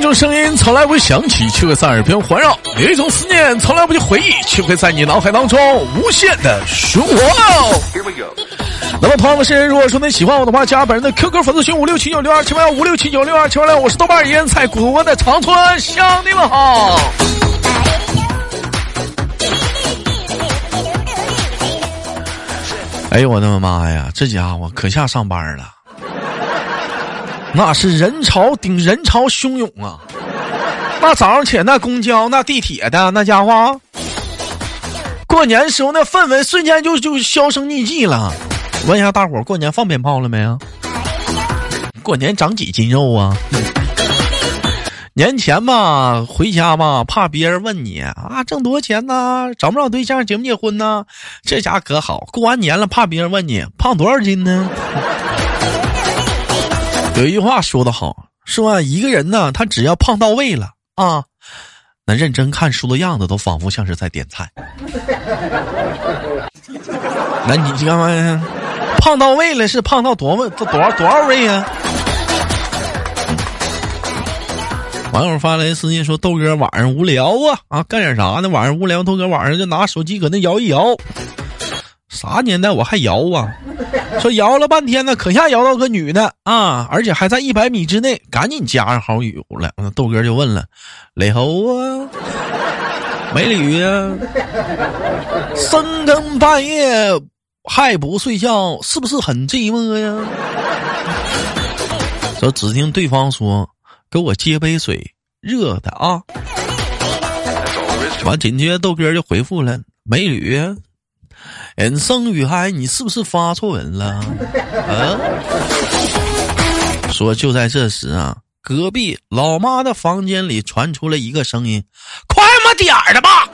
一种声音从来不会响起，却会在耳边环绕；有一种思念从来不去回忆，却会在你脑海当中无限的循环。那么，同样的时间，如果说你喜欢我的话，加本人的 QQ 粉丝群五六七九六二七八幺五六七九六二七八幺，我是豆瓣烟菜古国的长春，向你们好。哎呦我的妈呀！这家伙可下上班了，那是人潮顶人潮汹涌啊！那早上起来那公交、那地铁的那家伙，过年时候那氛围瞬间就就销声匿迹了。问一下大伙过年放鞭炮了没有？过年长几斤肉啊？年前吧，回家吧，怕别人问你啊，挣多少钱呢？找不找对象？结不结婚呢？这家可好，过完年了，怕别人问你胖多少斤呢？有一句话说的好，说一个人呢，他只要胖到位了啊，那认真看书的样子都仿佛像是在点菜。那你干嘛呀？胖到位了是胖到多么多多少多少位呀？网友发来私信说：“豆哥晚上无聊啊啊，干点啥呢？晚上无聊，豆哥晚上就拿手机搁那摇一摇。啥年代我还摇啊？说摇了半天呢，可下摇到个女的啊，而且还在一百米之内，赶紧加上好友了。那豆哥就问了：雷猴啊，美女呀，深更半夜还不睡觉，是不是很寂寞呀？说只听对方说。”给我接杯水，热的啊！完，紧接着豆哥就回复了：“美女，人生与海，你是不是发错人了？” 啊！说就在这时啊，隔壁老妈的房间里传出了一个声音：“快么点儿的吧，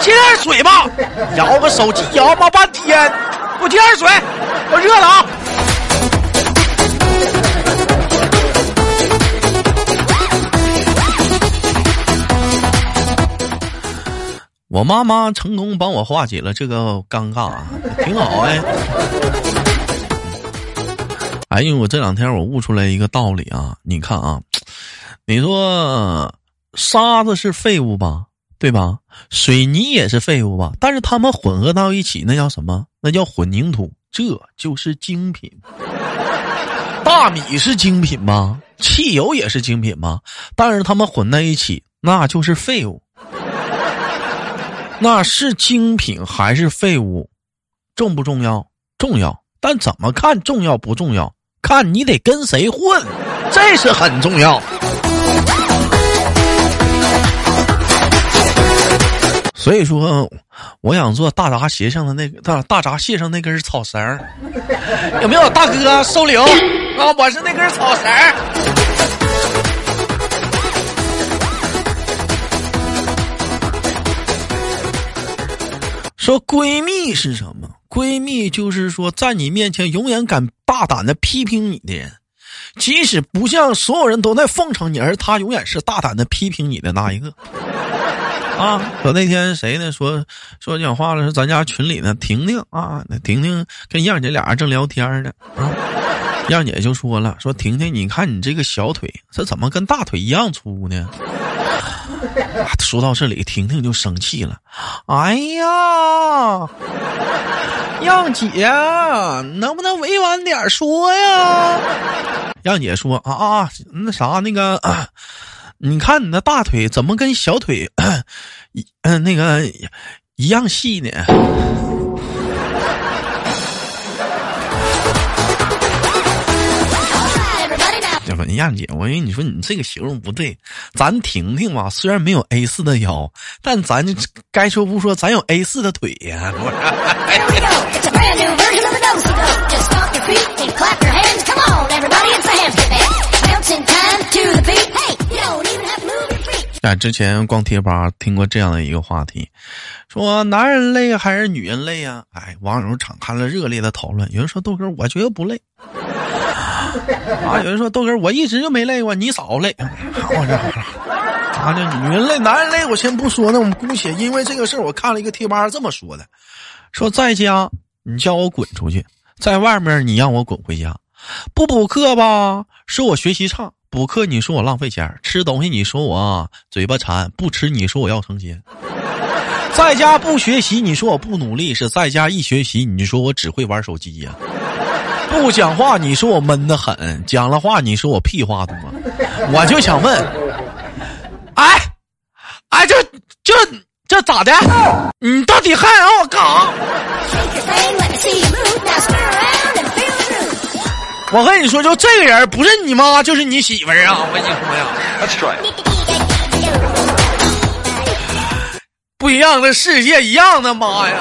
接点水吧！摇个手机摇么半天，给我接点水，我热了啊！”我妈妈成功帮我化解了这个尴尬啊，挺好哎。哎呦，我这两天我悟出来一个道理啊！你看啊，你说沙子是废物吧，对吧？水泥也是废物吧？但是它们混合到一起，那叫什么？那叫混凝土，这就是精品。大米是精品吗？汽油也是精品吗？但是它们混在一起，那就是废物。那是精品还是废物，重不重要？重要，但怎么看重要不重要？看你得跟谁混，这是很重要。所以说，我想做大闸蟹上的那个大大闸蟹上那根草绳儿有没有大哥收留啊？我是那根草绳儿说闺蜜是什么？闺蜜就是说，在你面前永远敢大胆的批评你的人，即使不像所有人都在奉承你，而她永远是大胆的批评你的那一个。啊，说那天谁呢？说说讲话了，说咱家群里呢，婷婷啊，那婷婷跟样姐俩人正聊天呢，啊，样姐就说了，说婷婷，你看你这个小腿，这怎么跟大腿一样粗呢？说到这里，婷婷就生气了。哎呀，让姐，能不能委婉点说呀？让姐说啊啊，那啥，那个，你看你的大腿怎么跟小腿 一嗯那个一样细呢？燕姐，我跟你说，你这个形容不对。咱婷婷吧，虽然没有 A 四的腰，但咱该说不说，咱有 A 四的腿呀。啊，之前逛贴吧听过这样的一个话题，说男人累还是女人累啊？哎，网友敞开了热烈的讨论。有人说豆哥，我觉得不累。啊！有人说豆哥，我一直就没累过，你少累。我这啊，这女人累，男人累，我先不说。那我们姑且因为这个事儿，我看了一个贴吧这么说的：说在家你叫我滚出去，在外面你让我滚回家。不补课吧，说我学习差；补课你说我浪费钱，吃东西你说我嘴巴馋，不吃你说我要成仙。在家不学习，你说我不努力；是在家一学习，你说我只会玩手机呀。不讲话，你说我闷得很；讲了话，你说我屁话多。我就想问，哎，哎，这这这咋的？你到底还让我干啥？我跟你说，就这个人，不是你妈就是你媳妇儿啊！我跟你说呀。不一样的世界，一样的妈呀！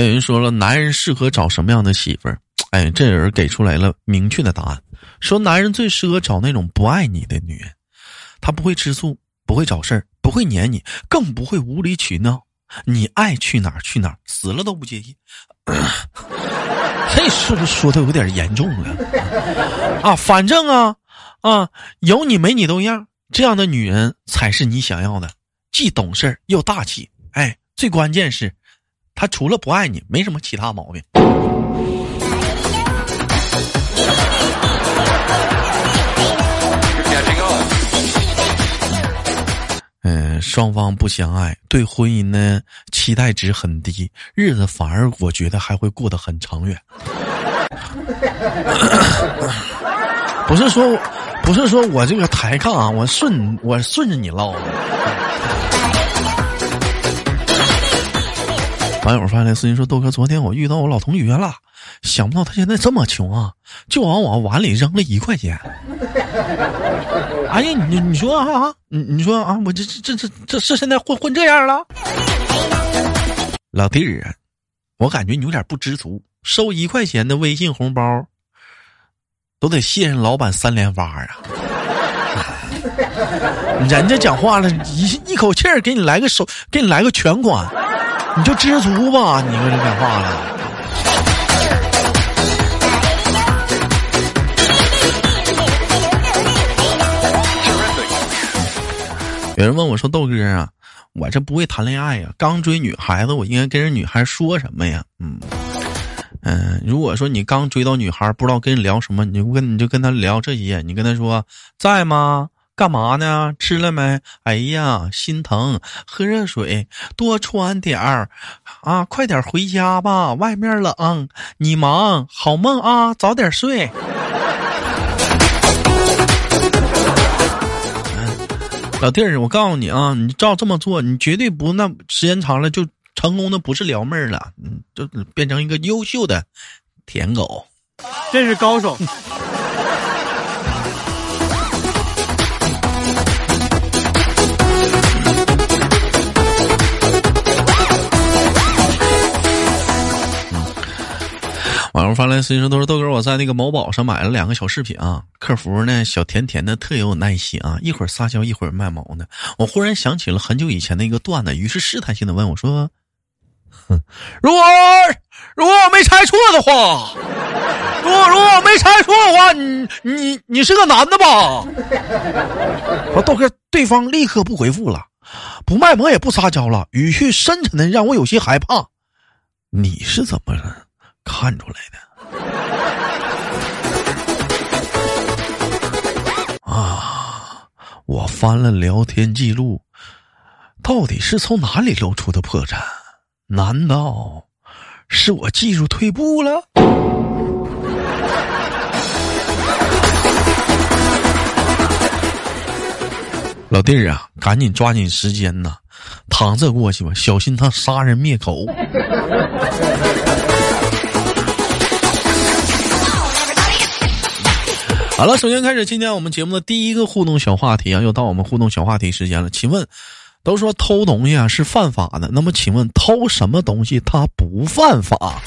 有人说了，男人适合找什么样的媳妇儿？哎，这人给出来了明确的答案，说男人最适合找那种不爱你的女人，她不会吃醋，不会找事儿，不会黏你，更不会无理取闹，你爱去哪儿去哪儿，死了都不介意。这 是不是说的有点严重了？啊，反正啊。啊，有你没你都一样，这样的女人才是你想要的，既懂事又大气。哎，最关键是，他除了不爱你，没什么其他毛病。嗯，双方不相爱，对婚姻呢期待值很低，日子反而我觉得还会过得很长远。不是说。不是说我这个抬杠啊，我顺我顺着你唠。网友发来私信说：“豆哥，昨天我遇到我老同学了，想不到他现在这么穷啊，就往我碗里扔了一块钱。”哎呀，你你说啊，你你说啊，我这这这这是现在混混这样了？老弟儿啊，我感觉你有点不知足，收一块钱的微信红包。都得谢人老板三连发啊！人家讲话了一一口气儿给你来个手，给你来个全款，你就知足吧。你说这讲话了。有人问我说：“豆哥啊，我这不会谈恋爱呀，刚追女孩子，我应该跟人女孩说什么呀？”嗯。嗯，如果说你刚追到女孩，不知道跟人聊什么，你就跟你就跟她聊这些。你跟她说在吗？干嘛呢？吃了没？哎呀，心疼，喝热水，多穿点儿啊！快点回家吧，外面冷。你忙，好梦啊，早点睡。老弟儿，我告诉你啊，你照这么做，你绝对不那时间长了就。成功的不是撩妹儿了，嗯，就变成一个优秀的舔狗，这是高手。发来私信说：“都是豆哥，我在那个某宝上买了两个小饰品啊，客服呢小甜甜的，特有耐心啊，一会儿撒娇，一会儿卖萌的。我忽然想起了很久以前的一个段子，于是试探性的问我说。”哼如果如果我没猜错的话，如果如果我没猜错的话，你你你是个男的吧？我豆哥，对方立刻不回复了，不卖萌也不撒娇了，语气深沉的让我有些害怕。你是怎么了看出来的？啊！我翻了聊天记录，到底是从哪里露出的破绽？难道是我技术退步了？老弟儿啊，赶紧抓紧时间呐，躺这过去吧，小心他杀人灭口。好了，首先开始今天我们节目的第一个互动小话题啊，又到我们互动小话题时间了，请问。都说偷东西啊是犯法的，那么请问偷什么东西它不犯法？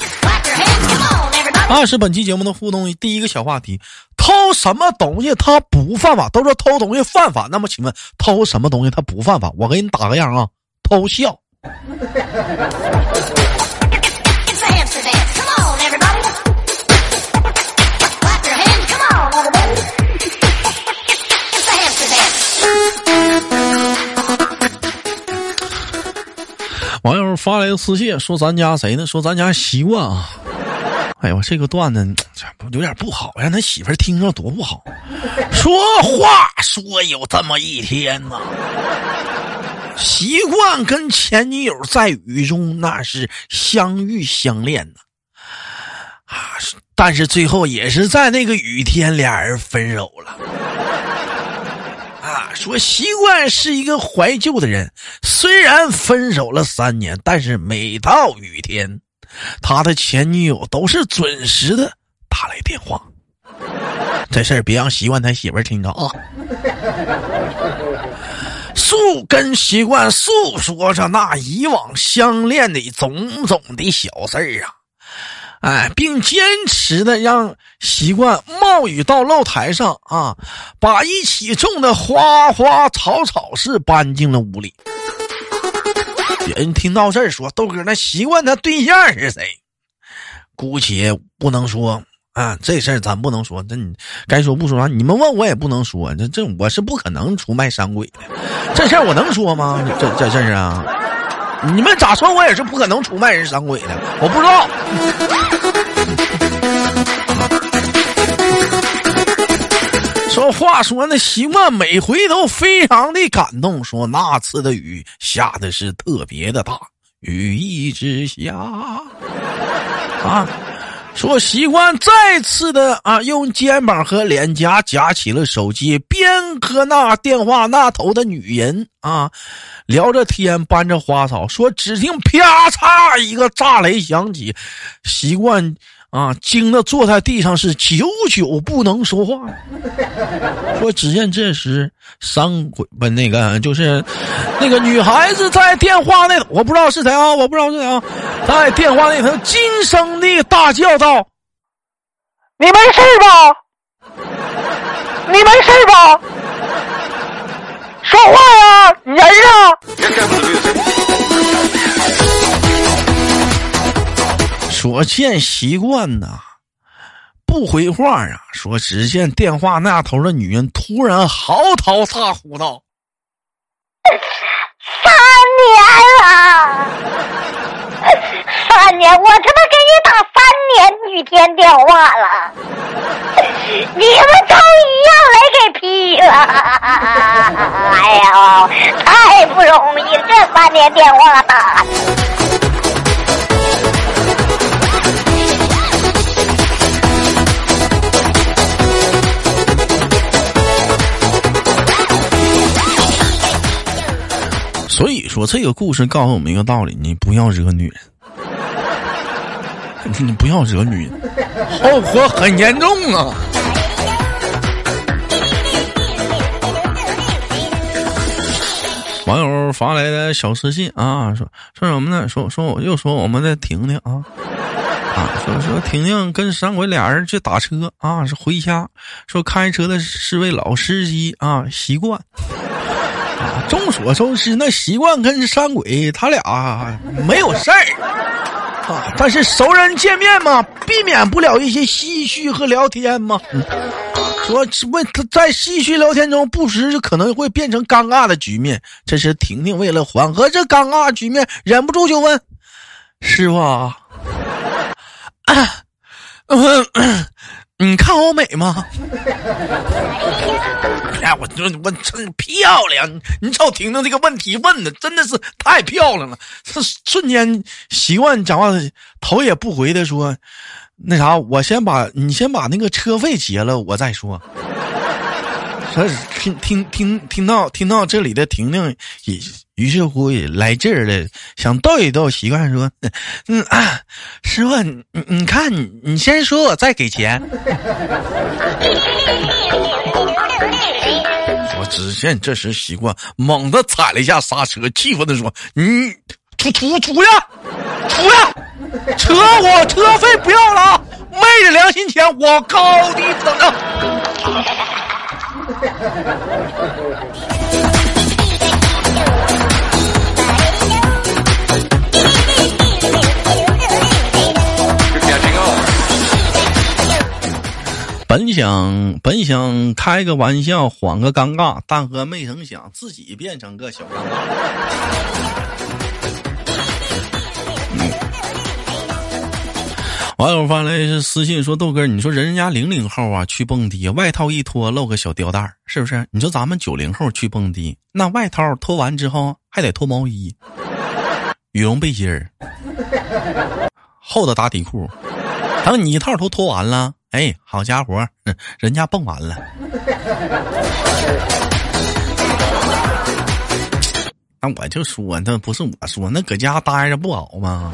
二是本期节目的互动第一个小话题：偷什么东西它不犯法？都说偷东西犯法，那么请问偷什么东西它不犯法？我给你打个样啊，偷笑。网友发来的私信说：“咱家谁呢？说咱家习惯啊，哎呦，这个段子有点不好，让他媳妇听着多不好。说话说有这么一天呢，习惯跟前女友在雨中那是相遇相恋呢，啊，但是最后也是在那个雨天俩人分手了。说习惯是一个怀旧的人，虽然分手了三年，但是每到雨天。他的前女友都是准时的打来电话，这事儿别让习惯他媳妇儿听着啊。树跟习惯诉说着那以往相恋的种种的小事儿啊，哎，并坚持的让习惯冒雨到露台上啊，把一起种的花花草草是搬进了屋里。人听到这儿说豆哥，那习惯他对象是谁？姑且不能说啊，这事儿咱不能说。这你该说不说啊，你们问我也不能说。这这我是不可能出卖山鬼的，这事儿我能说吗？这这事儿啊，你们咋说我也是不可能出卖人伤鬼的，我不知道。说话说那习惯每回都非常的感动，说那次的雨下的是特别的大，雨一直下啊。说习惯再次的啊，用肩膀和脸颊夹起了手机，边和那电话那头的女人啊聊着天，搬着花草。说只听啪嚓一个炸雷响起，习惯。啊！惊的坐在地上是久久不能说话。说，只见这时三鬼不那个就是那个女孩子在电话那，我不知道是谁啊，我不知道是谁啊，在电话那头惊声的大叫道：“你没事吧？你没事吧？说话呀，人啊！”所见习惯呐，不回话啊。说，只见电话那头的女人突然嚎啕大哭道：“三年了，三年，我他妈给你打三年雨天电话了，你们都一样来给劈了。哎呀，太不容易，这三年电话打。”说，这个故事告诉我们一个道理：你不要惹女人，你不要惹女人，后果很严重啊！网友发来的小私信啊，说说什么呢？说说我又说我们的婷婷啊啊，说说婷婷跟山鬼俩人去打车啊，是回家，说开车的是位老司机啊，习惯。众所周知，那习惯跟山鬼他俩没有事儿啊，但是熟人见面嘛，避免不了一些唏嘘和聊天嘛。说问他在唏嘘聊天中，不时就可能会变成尴尬的局面。这时，婷婷为了缓和这尴尬局面，忍不住就问：“师傅啊，你看我美吗？”哎，我我我真漂亮！你你瞅婷婷这个问题问的真的是太漂亮了，是瞬间习惯讲话，头也不回的说：“那啥，我先把你先把那个车费结了，我再说。”说听听听听到听到这里的婷婷也于是乎也来劲儿了，想逗一逗习惯说：“嗯啊，师傅，你你看你你先说，我再给钱。” 我只见这时习惯猛地踩了一下刹车，气愤的说：“你出出出去，出去！车我车费不要了，昧着良心钱，我高低不等。” 本想本想开个玩笑缓个尴尬，但和没成想自己变成个小尴尬。网友发来是私信说：“豆哥，你说人家零零后啊去蹦迪，外套一脱露个小吊带是不是？你说咱们九零后去蹦迪，那外套脱完之后还得脱毛衣、羽绒背心儿、厚的打底裤。等你一套都脱完了，哎，好家伙，人家蹦完了。那我就说，那不是我说，那搁家待着不好吗？”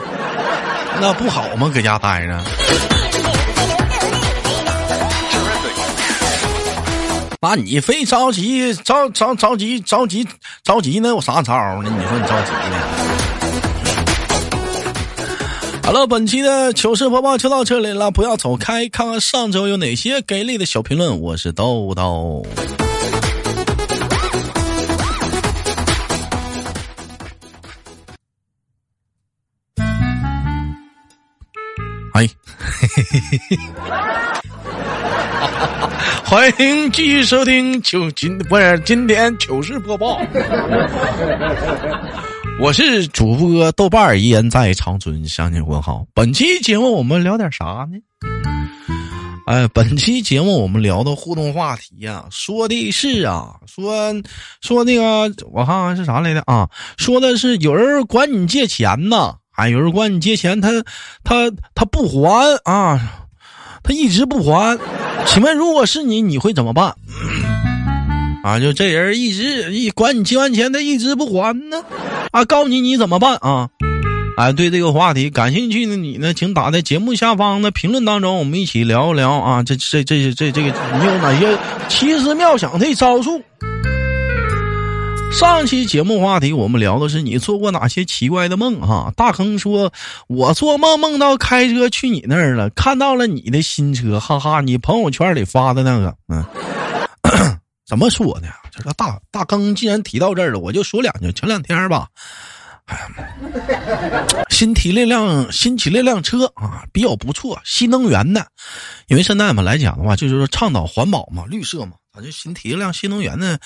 那不好吗？搁家待着。那你非着急着着着急着急着急呢？有啥招呢？你说你着急呢？好了，本期的糗事播报就到这里了，不要走开，看看上周有哪些给力的小评论。我是豆豆。哎，欢迎继续收听糗今不是今天糗事播报。我是主播豆瓣儿，依然在长春向你问好。本期节目我们聊点啥呢？哎，本期节目我们聊的互动话题呀，说的是啊，说说那个我看看是啥来的啊？说的是有人管你借钱呢。啊，有人管你借钱，他他他不还啊，他一直不还。请问，如果是你，你会怎么办？啊，就这人一直一管你借完钱，他一直不还呢？啊，告诉你你怎么办啊？哎，对这个话题感兴趣的你呢，请打在节目下方的评论当中，我们一起聊一聊啊。这这这这这个，你有哪些奇思妙想的招数？上期节目话题，我们聊的是你做过哪些奇怪的梦哈？大坑说，我做梦梦到开车去你那儿了，看到了你的新车，哈哈！你朋友圈里发的那个，嗯，怎么说呢？这个大大坑既然提到这儿了，我就说两句。前两天吧，哎新提了辆新提了辆车啊，比较不错，新能源的，因为现在嘛来讲的话，就是说倡导环保嘛，绿色嘛。咱就新提了辆新能源的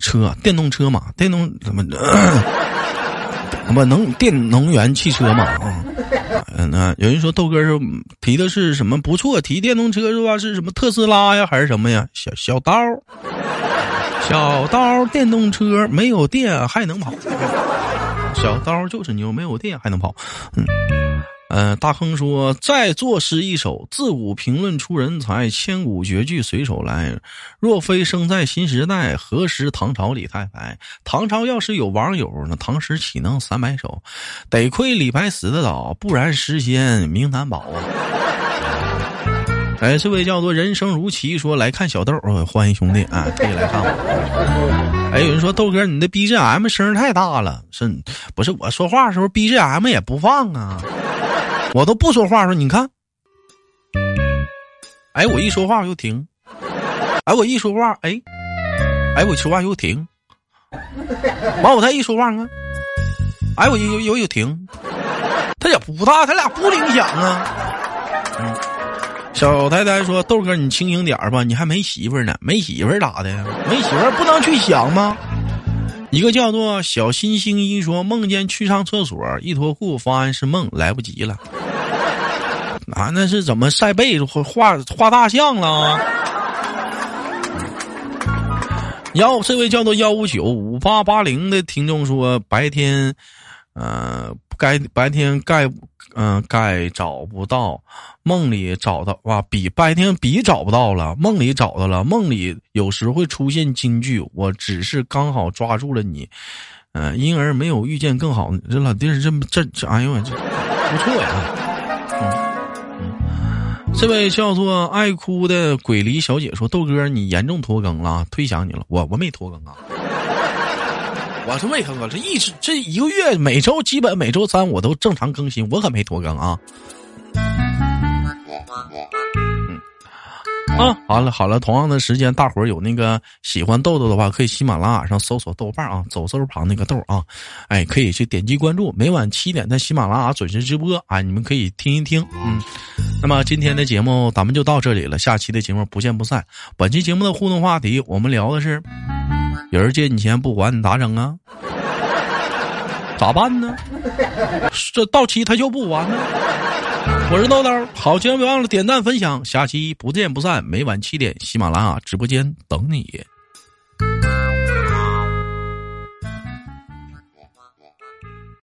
车，电动车嘛，电动怎么怎么能电能源汽车嘛啊？那有人说豆哥说提的是什么不错，提电动车是吧？是什么特斯拉呀，还是什么呀？小小刀，小刀电动车没有电还能跑，小刀就是牛，没有电还能跑，嗯。嗯，大亨说：“再作诗一首，自古评论出人才，千古绝句随手来。若非生在新时代，何时唐朝李太白？唐朝要是有网友，那唐诗岂能三百首？得亏李白死的早，不然诗仙名难保啊！”哎，这位叫做人生如棋说：“来看小豆，欢迎兄弟啊，可以来看我。”哎，有人说豆哥，你的 BGM 声太大了，是不是？我说话的时候 BGM 也不放啊。我都不说话，说你看，哎，我一说话又停，哎，我一说话，哎，哎，我说话又停，完我再一说话呢，哎，我又又又停，他也不大，他俩不灵响啊。嗯，小太太说豆哥，你清醒点吧，你还没媳妇呢，没媳妇咋的？没媳妇不能去想吗？一个叫做小星星一说梦见去上厕所，一脱裤发现是梦，来不及了。啊，那是怎么晒被子画画大象了？幺这位叫做幺五九五八八零的听众说，白天，呃，该白天该，嗯，该找不到，梦里找到哇，笔白天笔找不到了，梦里找到了，梦里有时会出现金句，我只是刚好抓住了你，嗯，因而没有遇见更好。这老弟这这这，哎呦我这不错呀。嗯嗯这位叫做爱哭的鬼离小姐说：“豆哥，你严重拖更了，推想你了。我我没拖更啊，我是没拖更，这一直这一个月每周基本每周三我都正常更新，我可没拖更啊。”嗯啊，好了好了，同样的时间，大伙儿有那个喜欢豆豆的话，可以喜马拉雅上搜索豆瓣啊，走字旁那个豆啊，哎，可以去点击关注，每晚七点在喜马拉雅准时直播啊，你们可以听一听。嗯，那么今天的节目咱们就到这里了，下期的节目不见不散。本期节目的互动话题，我们聊的是，有人借你钱不还，你咋整啊？咋办呢？这到期他就不还呢？我是豆豆，好节目别忘了点赞分享，下期不见不散。每晚七点，喜马拉雅直播间等你。